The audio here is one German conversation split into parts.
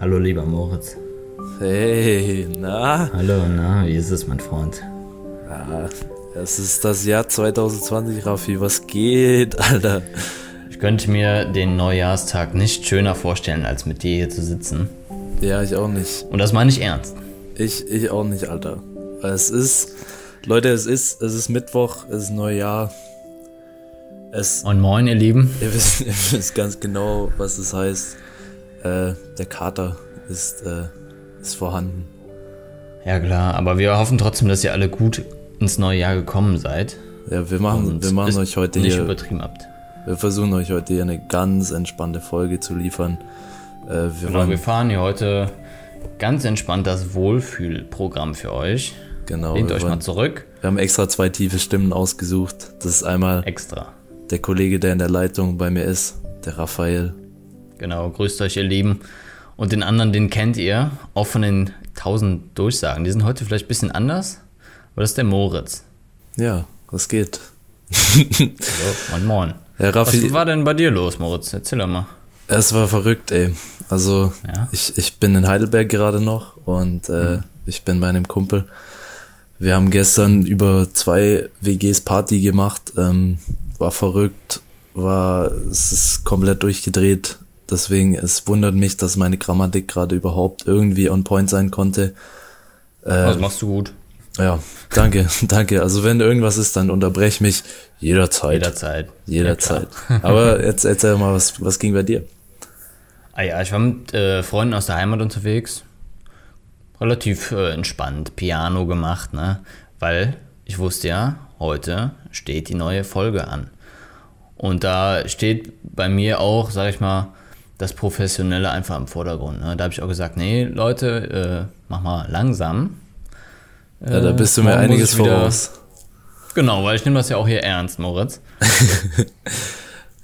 Hallo lieber Moritz. Hey, na? Hallo, na, wie ist es, mein Freund? Ja, es ist das Jahr 2020, Raffi. Was geht, Alter? Ich könnte mir den Neujahrstag nicht schöner vorstellen, als mit dir hier zu sitzen. Ja, ich auch nicht. Und das meine ich ernst. Ich, ich auch nicht, Alter. Es ist, Leute, es ist, es ist Mittwoch, es ist Neujahr. Es, Und moin, ihr Lieben. ihr wisst, ihr wisst ganz genau, was es heißt. Äh, der Kater ist, äh, ist vorhanden. Ja klar, aber wir hoffen trotzdem, dass ihr alle gut ins neue Jahr gekommen seid. Ja, wir machen, Und wir machen euch heute nicht hier, übertrieben habt. wir versuchen euch heute hier eine ganz entspannte Folge zu liefern. Äh, wir Genau, wollen, wir fahren hier heute ganz entspannt das Wohlfühlprogramm für euch. genau, Lehnt euch wollen, mal zurück. wir haben extra zwei tiefe Stimmen ausgesucht. Das ist einmal Extra. der Kollege, der in der Leitung bei mir ist, der Raphael. Genau, grüßt euch, ihr Lieben. Und den anderen, den kennt ihr, auch von den tausend Durchsagen. Die sind heute vielleicht ein bisschen anders, aber das ist der Moritz. Ja, was geht? So, moin, moin. Ja, Was Raffi, war denn bei dir los, Moritz? Erzähl doch mal. es war verrückt, ey. Also, Ja. ich, ich bin in Heidelberg gerade noch und äh, ich bin bei einem Kumpel. Wir haben gestern über zwei WGs Party gemacht. Ähm, war verrückt, war, es ist komplett durchgedreht. Deswegen, es wundert mich, dass meine Grammatik gerade überhaupt irgendwie on point sein konnte. Was machst du gut? Ja, danke, danke. Also wenn irgendwas ist, dann unterbrech mich jederzeit. Jederzeit. Jederzeit. Aber jetzt erzähl mal, was, was ging bei dir? Ah ja, ich war mit äh, Freunden aus der Heimat unterwegs. Relativ äh, entspannt, Piano gemacht, ne? Weil ich wusste ja, heute steht die neue Folge an. Und da steht bei mir auch, sag ich mal, das Professionelle einfach im Vordergrund. Ne? Da habe ich auch gesagt, nee, Leute, äh, mach mal langsam. Ja, da bist du mir einiges voraus. Genau, weil ich nehme das ja auch hier ernst, Moritz.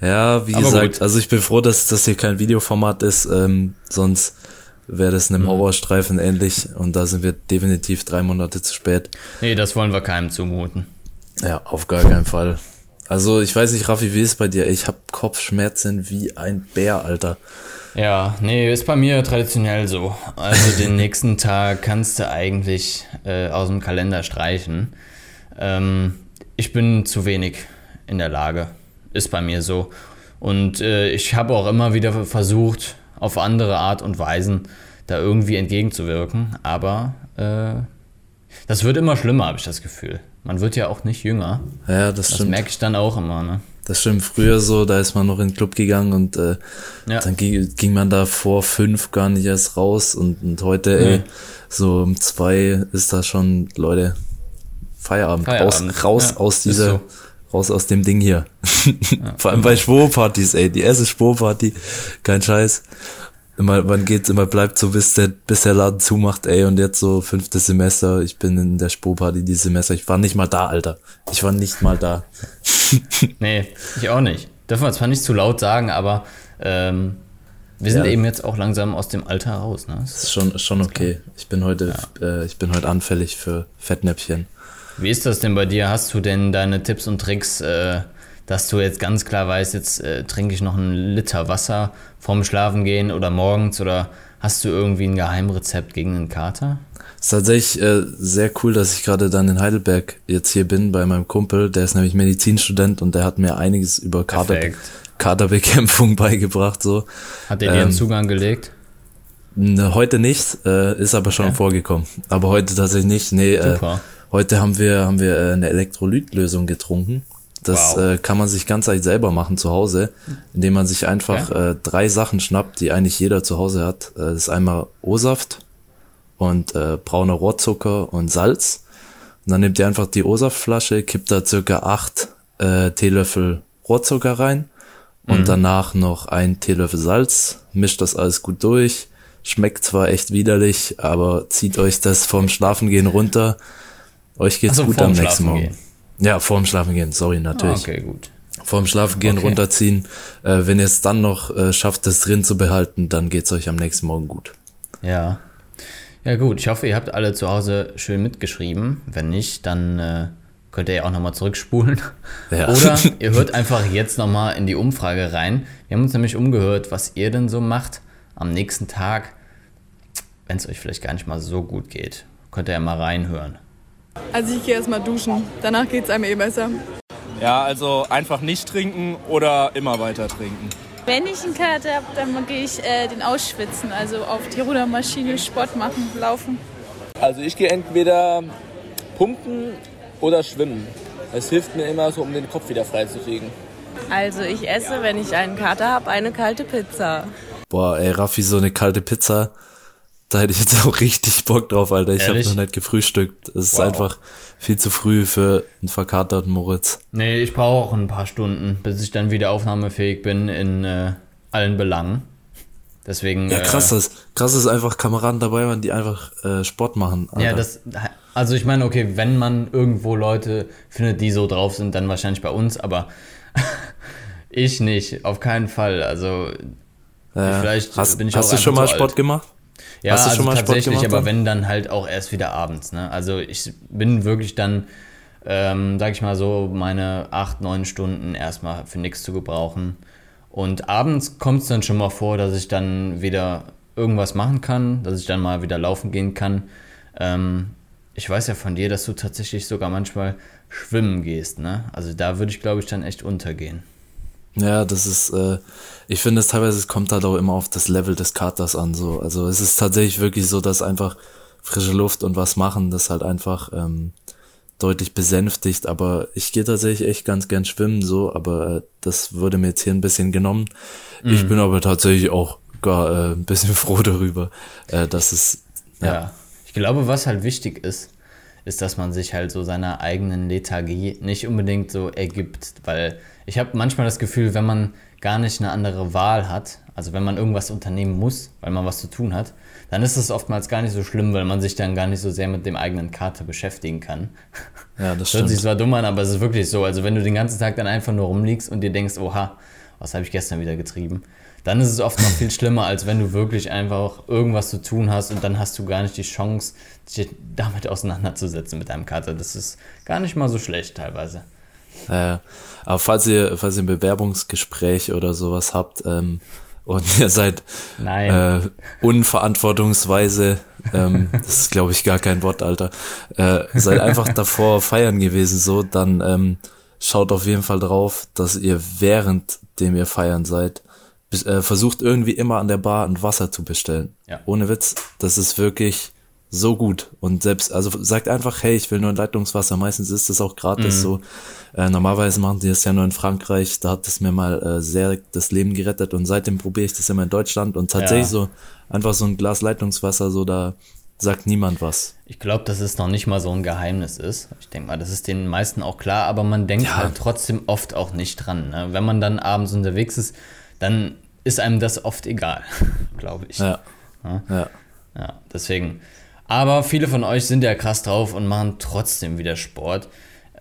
Ja, wie Aber gesagt, gut. also ich bin froh, dass das hier kein Videoformat ist, ähm, sonst wäre das Mhm. einem Horrorstreifen ähnlich und da sind wir definitiv drei Monate zu spät. Nee, das wollen wir keinem zumuten. Ja, auf gar keinen Fall. Also ich weiß nicht, Raffi, wie ist es bei dir? Ich hab Kopfschmerzen wie ein Bär, Alter. Ja, nee, ist bei mir traditionell so. Also den nächsten Tag kannst du eigentlich äh, aus dem Kalender streichen. Ähm, ich bin zu wenig in der Lage. Ist bei mir so. Und äh, ich habe auch immer wieder versucht, auf andere Art und Weisen da irgendwie entgegenzuwirken. Aber äh, das wird immer schlimmer, habe ich das Gefühl. Man wird ja auch nicht jünger. Ja, das Das stimmt. merke ich dann auch immer. Ne? Das stimmt. Früher so, da ist man noch in den Club gegangen und äh, Ja. dann ging, ging man da vor fünf gar nicht erst raus und, und heute, ey, Nee. so um zwei ist da schon, Leute, Feierabend. Feierabend. Raus, raus Ja, aus dieser, so. raus aus dem Ding hier. Vor allem bei Schwurpartys, ey, die erste Schwurparty, kein Scheiß. Immer, man geht, immer bleibt so, bis der, bis der Laden zumacht, ey, und jetzt so fünftes Semester, ich bin in der Spurparty dieses Semester, ich war nicht mal da, Alter. Ich war nicht mal da. Nee, ich auch nicht. Dürfen wir zwar nicht zu laut sagen, aber ähm, wir sind Ja. eben jetzt auch langsam aus dem Alter raus. Ne? Das ist schon, ist schon okay. Ich bin heute, äh, ich bin heute anfällig für Fettnäpfchen. Wie ist das denn bei dir? Hast du denn deine Tipps und Tricks, äh, dass du jetzt ganz klar weißt, jetzt äh, trinke ich noch einen Liter Wasser vorm Schlafengehen oder morgens oder hast du irgendwie ein Geheimrezept gegen einen Kater? ist tatsächlich äh, sehr cool, dass ich gerade dann in Heidelberg jetzt hier bin bei meinem Kumpel. Der ist nämlich Medizinstudent und der hat mir einiges über Kater. Katerbekämpfung beigebracht. So Hat er dir einen Zugang gelegt? Ne, heute nicht, äh, ist aber schon Okay. vorgekommen. Aber heute tatsächlich nicht. Nee, äh, Super. heute haben wir haben wir äh, eine Elektrolytlösung getrunken. Das Wow. äh, kann man sich ganz leicht selber machen zu Hause, indem man sich einfach äh, drei Sachen schnappt, die eigentlich jeder zu Hause hat. Äh, das ist einmal O-Saft und äh, brauner Rohrzucker und Salz. Und dann nimmt ihr einfach die O-Saftflasche, kippt da circa acht äh, Teelöffel Rohrzucker rein und danach noch ein Teelöffel Salz, mischt das alles gut durch. Schmeckt zwar echt widerlich, aber zieht euch das vorm Schlafengehen runter. Euch geht's Ach so, gut am nächsten Morgen. Ja, vorm Schlafengehen, sorry, Ah, natürlich. okay, gut. Vorm Schlafengehen Okay. runterziehen. Äh, wenn ihr es dann noch äh, schafft, das drin zu behalten, dann geht's euch am nächsten Morgen gut. Ja. Ja gut, ich hoffe, ihr habt alle zu Hause schön mitgeschrieben. Wenn nicht, dann äh, könnt ihr ja auch nochmal zurückspulen. Ja. Oder ihr hört einfach jetzt nochmal in die Umfrage rein. Wir haben uns nämlich umgehört, was ihr denn so macht am nächsten Tag, wenn es euch vielleicht gar nicht mal so gut geht. Könnt ihr ja mal reinhören. Also ich gehe erstmal duschen, danach geht es einem eh besser. Ja, also einfach nicht trinken oder immer weiter trinken. Wenn ich einen Kater habe, dann gehe ich äh, den ausschwitzen, also auf die Rudermaschine Sport machen, laufen. Also ich gehe entweder pumpen oder schwimmen. Es hilft mir immer so, um den Kopf wieder frei zu kriegen. Also ich esse, wenn ich einen Kater habe, eine kalte Pizza. Boah, ey, Raffi, so eine kalte Pizza, da hätte ich jetzt auch richtig Bock drauf, Alter. Ich habe noch nicht gefrühstückt. Es ist einfach viel zu früh für einen verkaterten Moritz. Nee, ich brauche auch ein paar Stunden, bis ich dann wieder aufnahmefähig bin in äh, allen Belangen. Deswegen. Ja, krass, Äh, das, krass ist einfach Kameraden dabei waren, die einfach äh, Sport machen. Alter. ja, das. Also ich meine, okay, wenn man irgendwo Leute findet, die so drauf sind, dann wahrscheinlich bei uns, aber ich nicht, auf keinen Fall. Also Ja. vielleicht hast, bin ich hast auch du schon mal Sport alt. gemacht? Ja, Hast du also schon mal Sport tatsächlich, gemacht aber dann? wenn dann halt auch erst wieder abends. Ne? Also ich bin wirklich dann, ähm, sag ich mal so, meine acht, neun Stunden erstmal für nichts zu gebrauchen. Und abends kommt es dann schon mal vor, dass ich dann wieder irgendwas machen kann, dass ich dann mal wieder laufen gehen kann. Ähm, ich weiß ja von dir, dass du tatsächlich sogar manchmal schwimmen gehst. Ne? Also da würde ich, glaube ich, dann echt untergehen. Ja, das ist, äh, ich finde es teilweise, es kommt halt auch immer auf das Level des Katers an, so. Also es ist tatsächlich wirklich so, dass einfach frische Luft und was machen, das halt einfach ähm, deutlich besänftigt, aber ich gehe tatsächlich echt ganz gern schwimmen, so, aber äh, das wurde mir jetzt hier ein bisschen genommen. Ich bin aber tatsächlich auch gar äh, ein bisschen froh darüber, äh, dass es, Ja. ja, Ich glaube, was halt wichtig ist, ist, dass man sich halt so seiner eigenen Lethargie nicht unbedingt so ergibt, weil ich habe manchmal das Gefühl, wenn man gar nicht eine andere Wahl hat, also wenn man irgendwas unternehmen muss, weil man was zu tun hat, dann ist es oftmals gar nicht so schlimm, weil man sich dann gar nicht so sehr mit dem eigenen Kater beschäftigen kann. ja, das Das hört stimmt. sich zwar dumm an, aber es ist wirklich so. Also wenn du den ganzen Tag dann einfach nur rumliegst und dir denkst, oha, was habe ich gestern wieder getrieben, dann ist es oft noch viel schlimmer, als wenn du wirklich einfach irgendwas zu tun hast und dann hast du gar nicht die Chance, dich damit auseinanderzusetzen mit deinem Kater. Das ist gar nicht mal so schlecht teilweise. Äh, aber falls ihr, falls ihr ein Bewerbungsgespräch oder sowas habt ähm, und ihr seid Nein. äh, unverantwortungsweise, ähm, das ist glaube ich gar kein Wort, Alter, äh, seid einfach davor feiern gewesen, so, dann ähm, schaut auf jeden Fall drauf, dass ihr währenddem ihr feiern seid, bis, äh, versucht irgendwie immer an der Bar ein Wasser zu bestellen. Ja. Ohne Witz, das ist wirklich so gut. Und selbst, also sagt einfach, hey, ich will nur ein Leitungswasser. Meistens ist das auch gratis so. Äh, normalerweise machen die das ja nur in Frankreich. Da hat es mir mal äh, sehr das Leben gerettet und seitdem probiere ich das immer in Deutschland und tatsächlich Ja. so einfach so ein Glas Leitungswasser, so da sagt niemand was. Ich glaube, dass es noch nicht mal so ein Geheimnis ist. Ich denke mal, das ist den meisten auch klar, aber man denkt Ja. halt trotzdem oft auch nicht dran. Ne? Wenn man dann abends unterwegs ist, dann ist einem das oft egal, glaube ich. Ja. Ja. Ja, deswegen. Aber viele von euch sind ja krass drauf und machen trotzdem wieder Sport.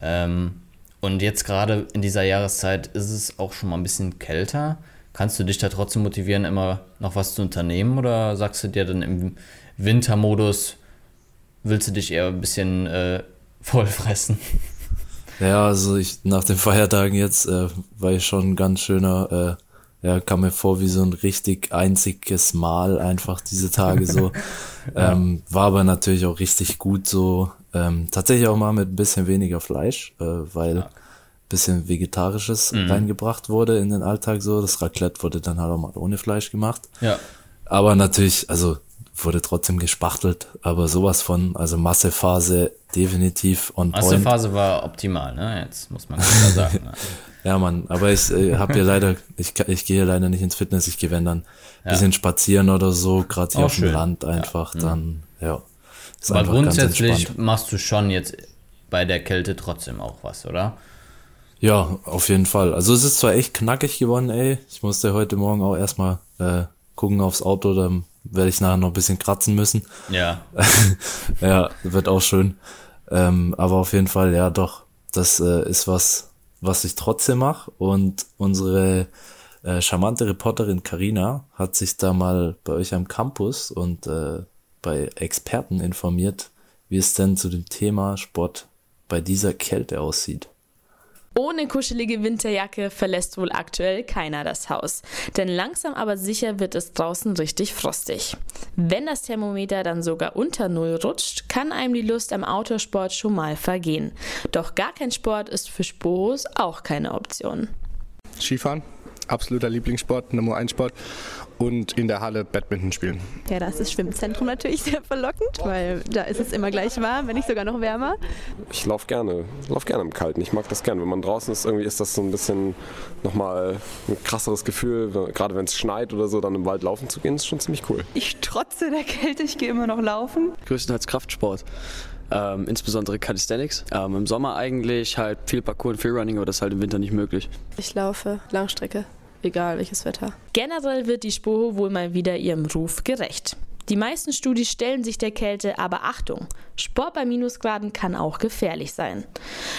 Ähm, und jetzt gerade in dieser Jahreszeit ist es auch schon mal ein bisschen kälter. Kannst du dich da trotzdem motivieren, immer noch was zu unternehmen? Oder sagst du dir dann im Wintermodus, willst du dich eher ein bisschen äh, vollfressen? Ja, also ich nach den Feiertagen jetzt äh, war ich schon ein ganz schöner, äh, ja, kam mir vor wie so ein richtig einziges Mal einfach diese Tage so. ähm, war aber natürlich auch richtig gut so. Ähm, tatsächlich auch mal mit ein bisschen weniger Fleisch, äh, weil ein bisschen Vegetarisches reingebracht wurde in den Alltag so. Das Raclette wurde dann halt auch mal ohne Fleisch gemacht. Ja. Aber natürlich, also wurde trotzdem gespachtelt, aber sowas von, also Massephase definitiv on point. Massephase war optimal, ne? Jetzt muss man klar sagen. Ne? Ja, Mann, aber ich äh, habe hier leider, ich, ich gehe leider nicht ins Fitness, ich gehe wenn dann ein bisschen spazieren oder so, gerade hier Auch auf dem schön. Land einfach, dann, ja. Ist Aber grundsätzlich machst du schon jetzt bei der Kälte trotzdem auch was, oder? Ja, auf jeden Fall. Also es ist zwar echt knackig geworden, ey. Ich musste heute Morgen auch erstmal äh, gucken aufs Auto, dann werde ich nachher noch ein bisschen kratzen müssen. Ja. ja, wird auch schön. Ähm, aber auf jeden Fall, ja, doch, das äh, ist was, was ich trotzdem mache. Und unsere äh, charmante Reporterin Karina hat sich da mal bei euch am Campus und äh, bei Experten informiert, wie es denn zu dem Thema Sport bei dieser Kälte aussieht. Ohne kuschelige Winterjacke verlässt wohl aktuell keiner das Haus. Denn langsam aber sicher wird es draußen richtig frostig. Wenn das Thermometer dann sogar unter Null rutscht, kann einem die Lust am Autosport schon mal vergehen. Doch gar kein Sport ist für Sporos auch keine Option. Skifahren, absoluter Lieblingssport, Nummer 1 Sport und in der Halle Badminton spielen. Ja, da ist das Schwimmzentrum natürlich sehr verlockend, weil da ist es immer gleich warm, wenn nicht sogar noch wärmer. Ich laufe gerne, lauf gerne im Kalten. Ich mag das gerne. Wenn man draußen ist, irgendwie ist das so ein bisschen nochmal ein krasseres Gefühl. Gerade wenn es schneit oder so, dann im Wald laufen zu gehen, ist schon ziemlich cool. Ich trotze der Kälte, ich gehe immer noch laufen. Größtenteils Kraftsport. Ähm, insbesondere Calisthenics. Ähm, Im Sommer eigentlich halt viel Parkour und Freerunning, aber das ist halt im Winter nicht möglich. Ich laufe Langstrecke egal welches Wetter. Generell wird die Spoho wohl mal wieder ihrem Ruf gerecht. Die meisten Studis stellen sich der Kälte, aber Achtung, Sport bei Minusgraden kann auch gefährlich sein.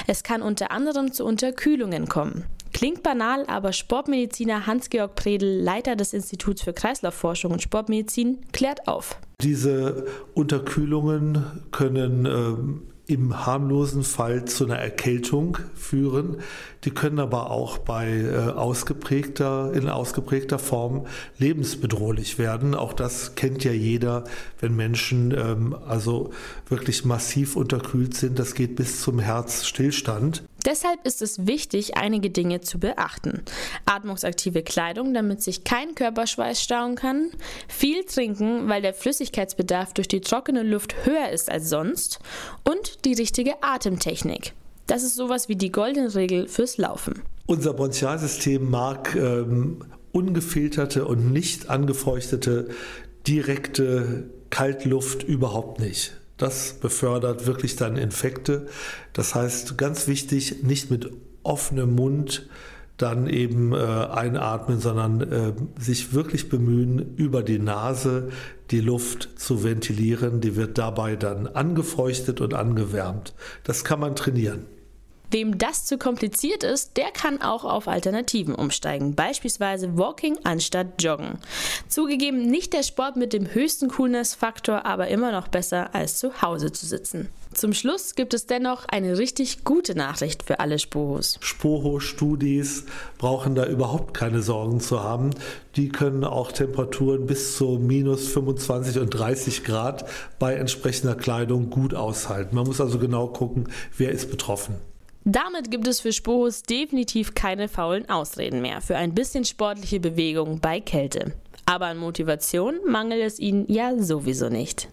Es kann unter anderem zu Unterkühlungen kommen. Klingt banal, aber Sportmediziner Hans-Georg Predel, Leiter des Instituts für Kreislaufforschung und Sportmedizin, klärt auf. Diese Unterkühlungen können ähm, im harmlosen Fall zu einer Erkältung führen. Die können aber auch bei äh, ausgeprägter, in ausgeprägter Form lebensbedrohlich werden. Auch das kennt ja jeder, wenn Menschen ähm, also wirklich massiv unterkühlt sind. Das geht bis zum Herzstillstand. Deshalb ist es wichtig, einige Dinge zu beachten. Atmungsaktive Kleidung, damit sich kein Körperschweiß stauen kann. Viel trinken, weil der Flüssigkeitsbedarf durch die trockene Luft höher ist als sonst. Und die richtige Atemtechnik. Das ist sowas wie die goldene Regel fürs Laufen. Unser Bronchialsystem mag ähm, ungefilterte und nicht angefeuchtete direkte Kaltluft überhaupt nicht. Das befördert wirklich dann Infekte. Das heißt, ganz wichtig, nicht mit offenem Mund dann eben äh, einatmen, sondern äh, sich wirklich bemühen, über die Nase die Luft zu ventilieren. Die wird dabei dann angefeuchtet und angewärmt. Das kann man trainieren. Wem das zu kompliziert ist, der kann auch auf Alternativen umsteigen, beispielsweise Walking anstatt Joggen. Zugegeben nicht der Sport mit dem höchsten Coolness-Faktor, aber immer noch besser als zu Hause zu sitzen. Zum Schluss gibt es dennoch eine richtig gute Nachricht für alle Spohos. Spoho-Studis brauchen da überhaupt keine Sorgen zu haben. Die können auch Temperaturen bis zu minus 25 und 30 Grad bei entsprechender Kleidung gut aushalten. Man muss also genau gucken, wer ist betroffen. Damit gibt es für Spohos definitiv keine faulen Ausreden mehr für ein bisschen sportliche Bewegung bei Kälte. Aber an Motivation mangelt es ihnen ja sowieso nicht.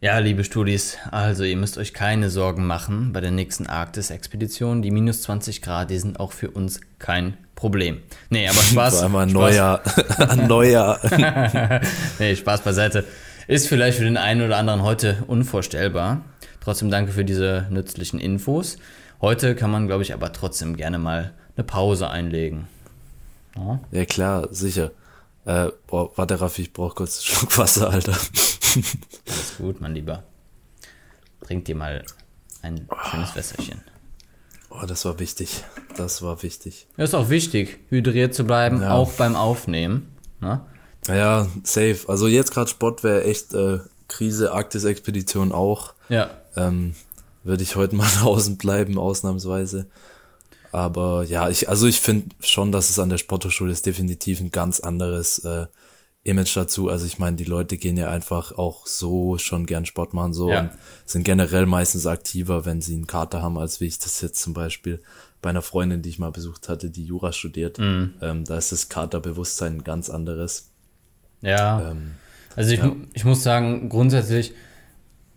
Ja, liebe Studis, also ihr müsst euch keine Sorgen machen bei der nächsten Arktis-Expedition. Die minus 20 Grad, die sind auch für uns kein Problem. Nee, aber Spaß. Vor allem ein neuer, ein neuer. nee, Spaß beiseite. Ist vielleicht für den einen oder anderen heute unvorstellbar. Trotzdem danke für diese nützlichen Infos. Heute kann man, glaube ich, aber trotzdem gerne mal eine Pause einlegen. Ja, ja klar, sicher. Äh, boah, warte, Raffi, ich brauche kurz einen Schluck Wasser, Alter. Alles gut, mein Lieber. Trink dir mal ein schönes Wässerchen. Oh, das war wichtig. Das war wichtig. Ja, ist auch wichtig, hydriert zu bleiben, ja. auch beim Aufnehmen. Ne? Ja, safe. Also jetzt gerade Sport wäre echt äh, Krise, Arktis-Expedition auch. Ja. Ähm, würde ich heute mal draußen bleiben, ausnahmsweise. Aber ja, ich, also ich finde schon, dass es an der Sporthochschule ist definitiv ein ganz anderes äh, Image dazu. Also ich meine, die Leute gehen ja einfach auch so schon gern Sport machen so ja. und sind generell meistens aktiver, wenn sie einen Kater haben, als wie ich das jetzt zum Beispiel bei einer Freundin, die ich mal besucht hatte, die Jura studiert. Mhm. Ähm, da ist das Katerbewusstsein ein ganz anderes. Ja. Ähm, also ich, ja. ich muss sagen, grundsätzlich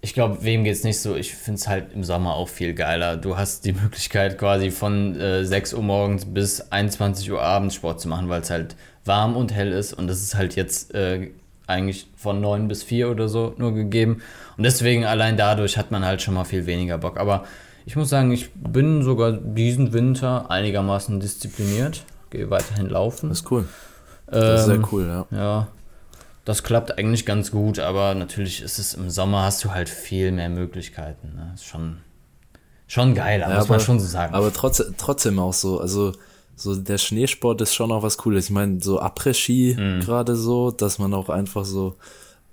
ich glaube, wem geht es nicht so? Ich finde es halt im Sommer auch viel geiler. Du hast die Möglichkeit, quasi von äh, 6 Uhr morgens bis 21 Uhr abends Sport zu machen, weil es halt warm und hell ist. Und das ist halt jetzt äh, eigentlich von 9 bis 4 oder so nur gegeben. Und deswegen allein dadurch hat man halt schon mal viel weniger Bock. Aber ich muss sagen, ich bin sogar diesen Winter einigermaßen diszipliniert. Gehe weiterhin laufen. Das ist cool. Das ist ähm, sehr cool, ja. Ja, das klappt eigentlich ganz gut, aber natürlich ist es im Sommer hast du halt viel mehr Möglichkeiten. Ne? Ist schon, schon geil, ja, muss aber, man schon so sagen. Aber trotzdem, trotzdem auch so, also so der Schneesport ist schon auch was Cooles. Ich meine, so Après-Ski mhm. gerade so, dass man auch einfach so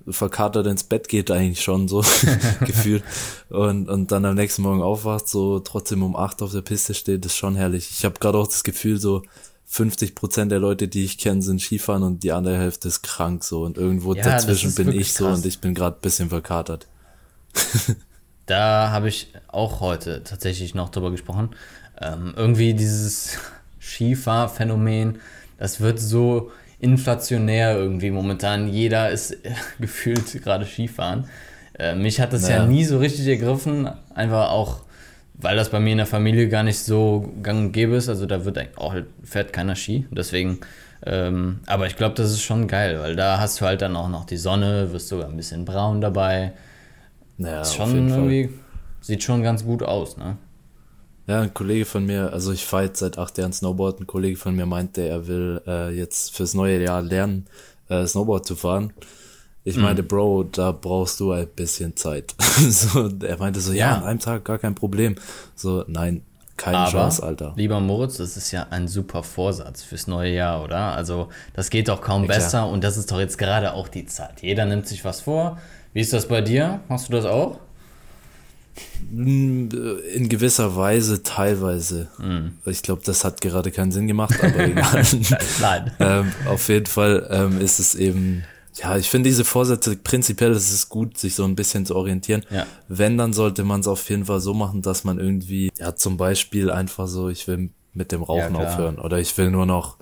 verkatert ins Bett geht eigentlich schon so gefühlt und, und dann am nächsten Morgen aufwacht, so trotzdem um acht auf der Piste steht, ist schon herrlich. Ich habe gerade auch das Gefühl, so 50 Prozent der Leute, die ich kenne, sind Skifahren und die andere Hälfte ist krank so und irgendwo Ja, dazwischen bin ich so krass. und ich bin gerade bisschen verkatert. Da habe ich auch heute tatsächlich noch drüber gesprochen. Ähm, irgendwie dieses Skifahrphänomen, das wird so inflationär irgendwie momentan. Jeder ist gefühlt gerade Skifahren. Äh, mich hat das ja. Naja. nie so richtig ergriffen, einfach auch, weil das bei mir in der Familie gar nicht so gang und gäbe ist. Also da wird auch fährt keiner Ski. Deswegen, ähm, aber ich glaube, das ist schon geil, weil da hast du halt dann auch noch die Sonne, wirst sogar ein bisschen braun dabei. Naja, ist schon jeden Fall. irgendwie, sieht schon ganz gut aus, ne? Ja, ein Kollege von mir, also ich fahre jetzt seit acht Jahren Snowboard, ein Kollege von mir meinte, er will äh, jetzt fürs neue Jahr lernen, äh, Snowboard zu fahren. Ich Mhm. meinte, Bro, da brauchst du ein bisschen Zeit. so, er meinte so, ja, Ja. an einem Tag gar kein Problem. So, nein, keine Aber, Chance, Alter. lieber Moritz, das ist ja ein super Vorsatz fürs neue Jahr, oder? Also, das geht doch kaum Ja, klar. besser und das ist doch jetzt gerade auch die Zeit. Jeder nimmt sich was vor. Wie ist das bei dir? Hast du das auch? Mm, In gewisser Weise, teilweise. Mhm. Ich glaube, das hat gerade keinen Sinn gemacht, aber egal. Nein. ähm, auf jeden Fall ähm, ist es eben, ja, ich finde diese Vorsätze prinzipiell ist es gut, sich so ein bisschen zu orientieren. Ja. Wenn, dann sollte man es auf jeden Fall so machen, dass man irgendwie, ja, zum Beispiel einfach so, ich will mit dem Rauchen Ja, aufhören oder ich will nur noch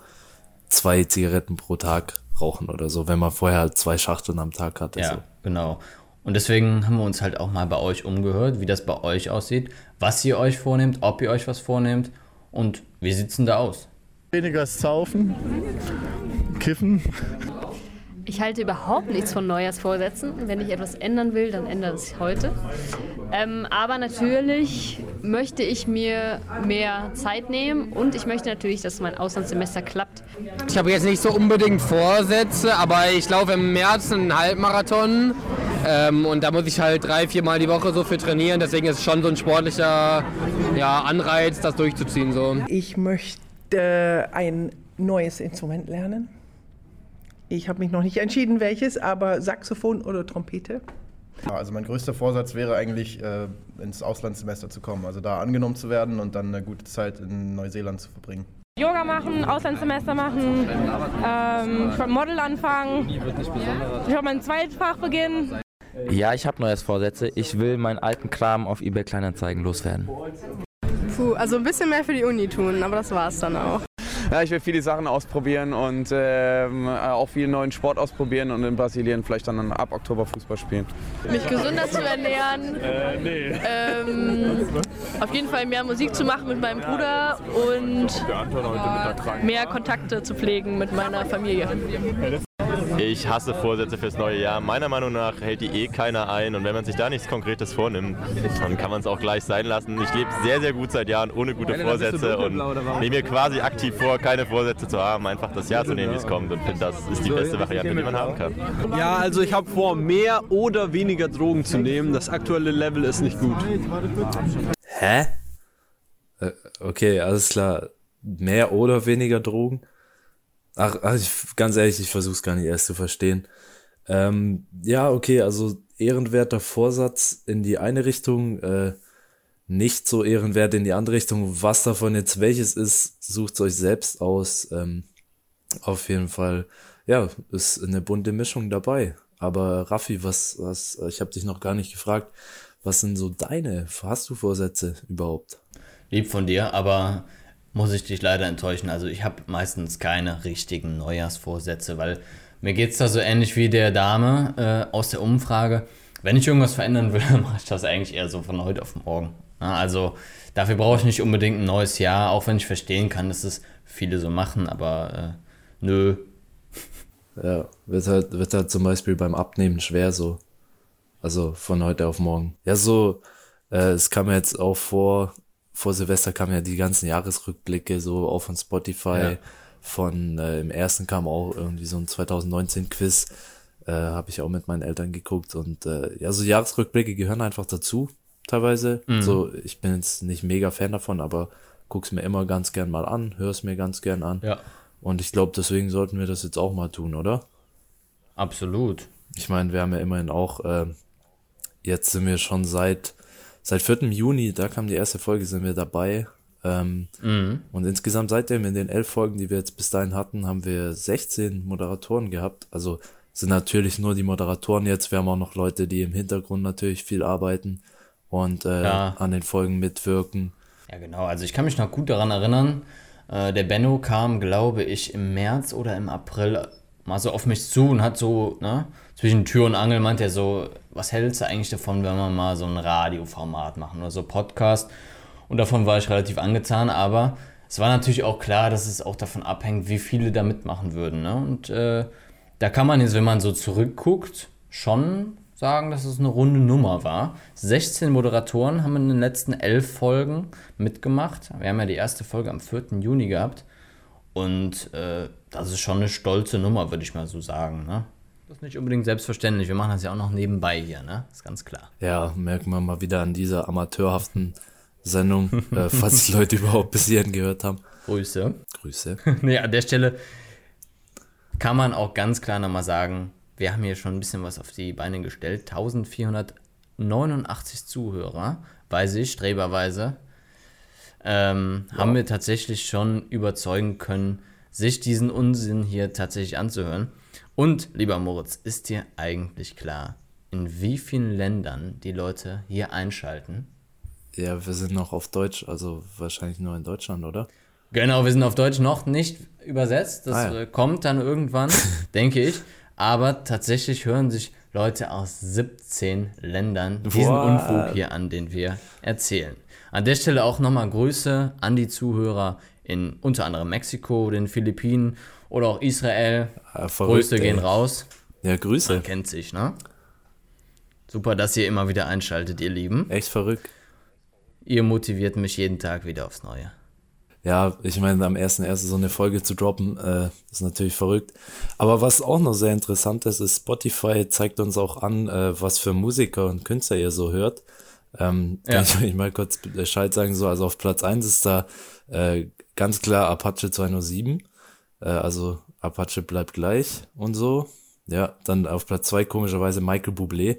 zwei Zigaretten pro Tag rauchen oder so, wenn man vorher halt zwei Schachteln am Tag hatte. Ja, So. genau. Und deswegen haben wir uns halt auch mal bei euch umgehört, wie das bei euch aussieht, was ihr euch vornehmt, ob ihr euch was vornehmt und wie sieht's denn da aus? Weniger saufen, kiffen. Ich halte überhaupt nichts von Neujahrsvorsätzen. Wenn ich etwas ändern will, dann ändere ich es heute. Ähm, aber natürlich möchte ich mir mehr Zeit nehmen und ich möchte natürlich, dass mein Auslandssemester klappt. Ich habe jetzt nicht so unbedingt Vorsätze, aber ich laufe im März einen Halbmarathon ähm, und da muss ich halt drei, vier Mal die Woche so für trainieren. Deswegen ist es schon so ein sportlicher ja, Anreiz, das durchzuziehen. So. Ich möchte ein neues Instrument lernen. Ich habe mich noch nicht entschieden, welches, aber Saxophon oder Trompete. Also mein größter Vorsatz wäre eigentlich, äh, ins Auslandssemester zu kommen. Also da angenommen zu werden und dann eine gute Zeit in Neuseeland zu verbringen. Yoga machen, Auslandssemester machen, ähm, Model anfangen, ich habe mein Zweitfach beginnen. Ja, ich habe Neujahrsvorsätze. Ich will meinen alten Kram auf eBay Kleinanzeigen loswerden. Puh, also ein bisschen mehr für die Uni tun, aber das war's dann auch. Ja, ich will viele Sachen ausprobieren und ähm, auch viel neuen Sport ausprobieren und in Brasilien vielleicht dann ab Oktober Fußball spielen. mich gesünder zu ernähren, Äh, nee. ähm, auf jeden Fall mehr Musik zu machen mit meinem Bruder und mehr Kontakte zu pflegen mit meiner Familie. Ich hasse Vorsätze fürs neue Jahr. Meiner Meinung nach hält die eh keiner ein. Und wenn man sich da nichts Konkretes vornimmt, dann kann man es auch gleich sein lassen. Ich lebe sehr, sehr gut seit Jahren ohne gute Vorsätze und nehme mir quasi aktiv vor, keine Vorsätze zu haben. Einfach das Jahr zu nehmen, wie es kommt. Und finde, das ist die beste Variante, die man haben kann. Ja, also ich habe vor, mehr oder weniger Drogen zu nehmen. Das aktuelle Level ist nicht gut. Hä? Äh, okay, alles klar. Mehr oder weniger Drogen? Ach, ach ich, ganz ehrlich, ich versuch's gar nicht erst zu verstehen. Ähm, ja, okay, also ehrenwerter Vorsatz in die eine Richtung, äh, nicht so ehrenwert in die andere Richtung. Was davon jetzt welches ist, sucht euch selbst aus. Ähm, auf jeden Fall, ja, ist eine bunte Mischung dabei. Aber Raffi, was, was, ich habe dich noch gar nicht gefragt, was sind so deine, hast du Vorsätze überhaupt? Lieb von dir, aber muss ich dich leider enttäuschen. Also ich habe meistens keine richtigen Neujahrsvorsätze, weil mir geht es da so ähnlich wie der Dame äh, aus der Umfrage. Wenn ich irgendwas verändern will, mache ich das eigentlich eher so von heute auf morgen. Ja, also dafür brauche ich nicht unbedingt ein neues Jahr, auch wenn ich verstehen kann, dass es viele so machen, aber äh, nö. Ja, wird halt, wird halt zum Beispiel beim Abnehmen schwer so. Also von heute auf morgen. Ja, so, äh, es kam ja jetzt auch vor, vor Silvester kamen ja die ganzen Jahresrückblicke so auch von Spotify. Ja. Von äh, im ersten kam auch irgendwie so ein 2019 Quiz. Äh, habe ich auch mit meinen Eltern geguckt und äh, ja, so Jahresrückblicke gehören einfach dazu, teilweise. Mhm. So, ich bin jetzt nicht mega Fan davon, aber guck's mir immer ganz gern mal an, hör's mir ganz gern an. Ja. Und ich glaube, deswegen sollten wir das jetzt auch mal tun, oder? Absolut. ich meine, wir haben ja immerhin auch, äh, jetzt sind wir schon seit, seit 4. Juni, da kam die erste Folge, sind wir dabei. Ähm, Mhm. Und insgesamt seitdem in den elf Folgen, die wir jetzt bis dahin hatten, haben wir 16 Moderatoren gehabt. Also sind natürlich nur die Moderatoren jetzt. Wir haben auch noch Leute, die im Hintergrund natürlich viel arbeiten und äh, Ja. an den Folgen mitwirken. Ja, genau. Also ich kann mich noch gut daran erinnern. Äh, der Benno kam, glaube ich, im März oder im April mal so auf mich zu und hat so, ne, zwischen Tür und Angel meint er so, was hältst du eigentlich davon, wenn wir mal so ein Radioformat machen oder so Podcast? Und davon war ich relativ angetan, aber es war natürlich auch klar, dass es auch davon abhängt, wie viele da mitmachen würden. Ne? Und äh, da kann man jetzt, wenn man so zurückguckt, schon sagen, dass es eine runde Nummer war. 16 Moderatoren haben in den letzten elf Folgen mitgemacht. Wir haben ja die erste Folge am 4. Juni gehabt. Und äh, das ist schon eine stolze Nummer, würde ich mal so sagen. Ne? Das ist nicht unbedingt selbstverständlich. Wir machen das ja auch noch nebenbei hier, ne? Ist ganz klar. Ja, merkt man mal wieder an dieser amateurhaften Sendung, äh, falls die Leute überhaupt bis hierhin gehört haben. Grüße. Grüße. nee, an der Stelle kann man auch ganz klar nochmal sagen, wir haben hier schon ein bisschen was auf die Beine gestellt. 1489 Zuhörer, weiß ich, streberweise, ähm, haben wir tatsächlich schon überzeugen können, sich diesen Unsinn hier tatsächlich anzuhören. Und, lieber Moritz, ist dir eigentlich klar, in wie vielen Ländern die Leute hier einschalten? Ja, wir sind noch auf Deutsch, also wahrscheinlich nur in Deutschland, oder? Genau, wir sind auf Deutsch noch nicht übersetzt. Das Ah, ja. äh, kommt dann irgendwann, denke ich. Aber tatsächlich hören sich Leute aus 17 Ländern diesen What? Unfug hier an, den wir erzählen. An der Stelle auch nochmal Grüße an die Zuhörer in unter anderem Mexiko, den Philippinen oder auch Israel. Ah, verrückt, Grüße gehen ey. raus. Ja, Grüße. Man kennt sich, ne? Super, dass ihr immer wieder einschaltet, ihr Lieben. Echt verrückt. Ihr motiviert mich jeden Tag wieder aufs Neue. Ja, ich meine, am ersten ersten so eine Folge zu droppen, äh, ist natürlich verrückt. Aber was auch noch sehr interessant ist, ist, Spotify zeigt uns auch an, äh, was für Musiker und Künstler ihr so hört. Ähm, Ja. Kann ich mal kurz Bescheid sagen, so, also auf Platz eins ist da äh, ganz klar Apache 207. Äh, also Apache bleibt gleich und so. Ja, dann auf Platz zwei komischerweise Michael Bublé.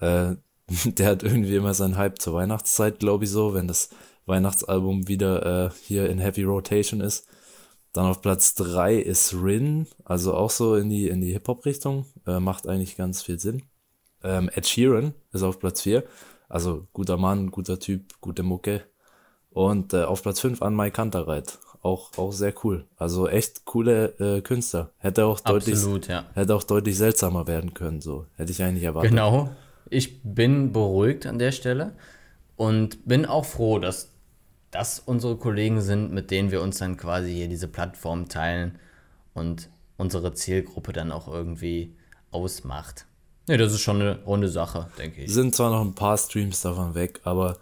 Äh, der hat irgendwie immer seinen Hype zur Weihnachtszeit, glaube ich so, wenn das Weihnachtsalbum wieder äh, hier in Heavy Rotation ist. Dann auf Platz drei ist Rin, also auch so in die, in die Hip-Hop-Richtung. Äh, macht eigentlich ganz viel Sinn. Ähm, Ed Sheeran ist auf Platz vier, Also guter Mann, guter Typ, gute Mucke. Und äh, auf Platz fünf an Mike Kantereit. Auch, auch sehr cool. Also echt coole äh, Künstler. Hätte auch deutlich, Absolut, ja. hätte auch deutlich seltsamer werden können. So hätte ich eigentlich erwartet. Genau. Ich bin beruhigt an der Stelle und bin auch froh, dass das unsere Kollegen sind, mit denen wir uns dann quasi hier diese Plattform teilen und unsere Zielgruppe dann auch irgendwie ausmacht. Ne, das ist schon eine runde Sache, denke ich. Sind zwar noch ein paar Streams davon weg, aber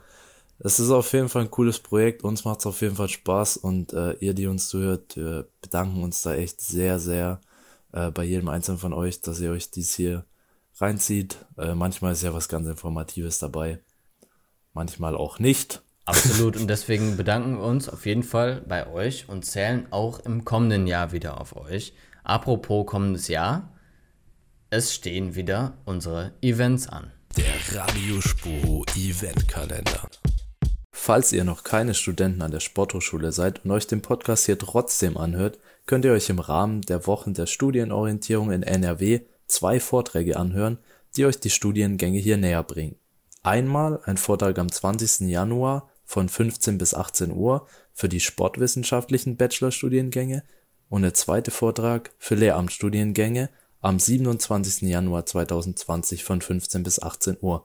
es ist auf jeden Fall ein cooles Projekt. Uns macht es auf jeden Fall Spaß und äh, ihr, die uns zuhört, wir bedanken uns da echt sehr, sehr äh, bei jedem Einzelnen von euch, dass ihr euch dies hier reinzieht. Äh, manchmal ist ja was ganz Informatives dabei, manchmal auch nicht. Absolut. Und deswegen bedanken wir uns auf jeden Fall bei euch und zählen auch im kommenden Jahr wieder auf euch. Apropos kommendes Jahr, es stehen wieder unsere Events an. Der Radiospuro Eventkalender. Falls ihr noch keine Studenten an der Sporthochschule seid und euch den Podcast hier trotzdem anhört, könnt ihr euch im Rahmen der Wochen der Studienorientierung in NRW zwei Vorträge anhören, die euch die Studiengänge hier näher bringen. Einmal ein Vortrag am 20. Januar von 15 bis 18 Uhr für die sportwissenschaftlichen Bachelorstudiengänge und der zweite Vortrag für Lehramtsstudiengänge am 27. Januar 2020 von 15 bis 18 Uhr.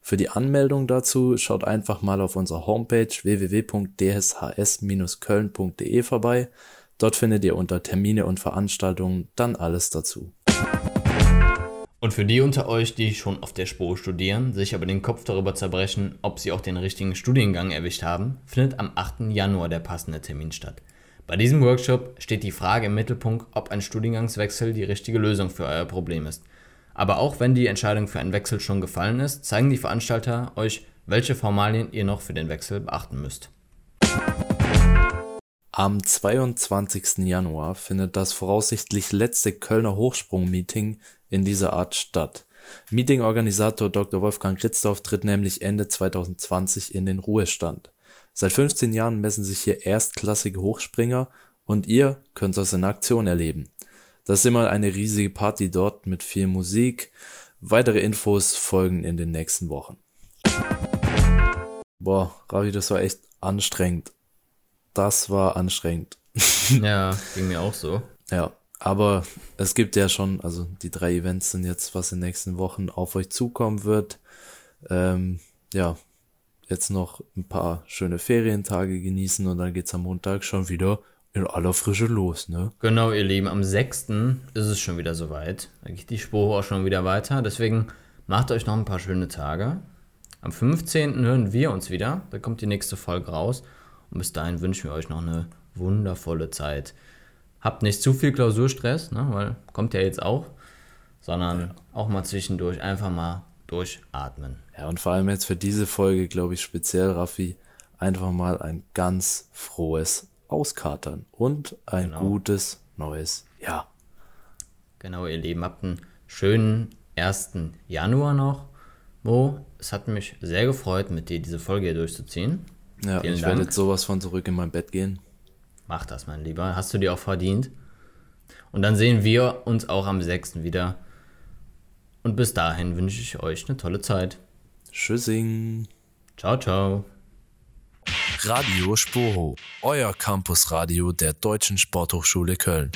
Für die Anmeldung dazu schaut einfach mal auf unserer Homepage www.dshs-köln.de vorbei. Dort findet ihr unter Termine und Veranstaltungen dann alles dazu. Und für die unter euch, die schon auf der Spur studieren, sich aber den Kopf darüber zerbrechen, ob sie auch den richtigen Studiengang erwischt haben, findet am 8. Januar der passende Termin statt. Bei diesem Workshop steht die Frage im Mittelpunkt, ob ein Studiengangswechsel die richtige Lösung für euer Problem ist. Aber auch wenn die Entscheidung für einen Wechsel schon gefallen ist, zeigen die Veranstalter euch, welche Formalien ihr noch für den Wechsel beachten müsst. Am 22. Januar findet das voraussichtlich letzte Kölner Hochsprung-Meeting in dieser Art statt. Meeting-Organisator Dr. Wolfgang Ritzdorf tritt nämlich Ende 2020 in den Ruhestand. Seit 15 Jahren messen sich hier erstklassige Hochspringer und ihr könnt das in Aktion erleben. Das ist immer eine riesige Party dort mit viel Musik. Weitere Infos folgen in den nächsten Wochen. Boah, Ravi, das war echt anstrengend. Das war anstrengend. Ja, ging mir auch so. Ja, aber es gibt ja schon, also die drei Events sind jetzt, was in den nächsten Wochen auf euch zukommen wird. Ähm, ja, jetzt noch ein paar schöne Ferientage genießen und dann geht's am Montag schon wieder in aller Frische los, ne? Genau, ihr Lieben, am 6. ist es schon wieder soweit. Da geht die Spur auch schon wieder weiter. Deswegen macht euch noch ein paar schöne Tage. Am 15. hören wir uns wieder. Da kommt die nächste Folge raus. Und bis dahin wünschen wir euch noch eine wundervolle Zeit. Habt nicht zu viel Klausurstress, ne? weil kommt ja jetzt auch, sondern auch mal zwischendurch einfach mal durchatmen. Ja, und vor allem jetzt für diese Folge, glaube ich, speziell, Raffi, einfach mal ein ganz frohes Auskatern und ein Genau. gutes neues Jahr. Genau, ihr Lieben, habt einen schönen 1. Januar noch. Mo, es hat mich sehr gefreut, mit dir diese Folge hier durchzuziehen. Ja, Vielen ich Dank. werde jetzt sowas von zurück in mein Bett gehen. Mach das, mein Lieber. Hast du dir auch verdient. Und dann sehen wir uns auch am 6. wieder. Und bis dahin wünsche ich euch eine tolle Zeit. Tschüssing. Ciao, ciao. Radio Spoho, euer Campusradio der Deutschen Sporthochschule Köln.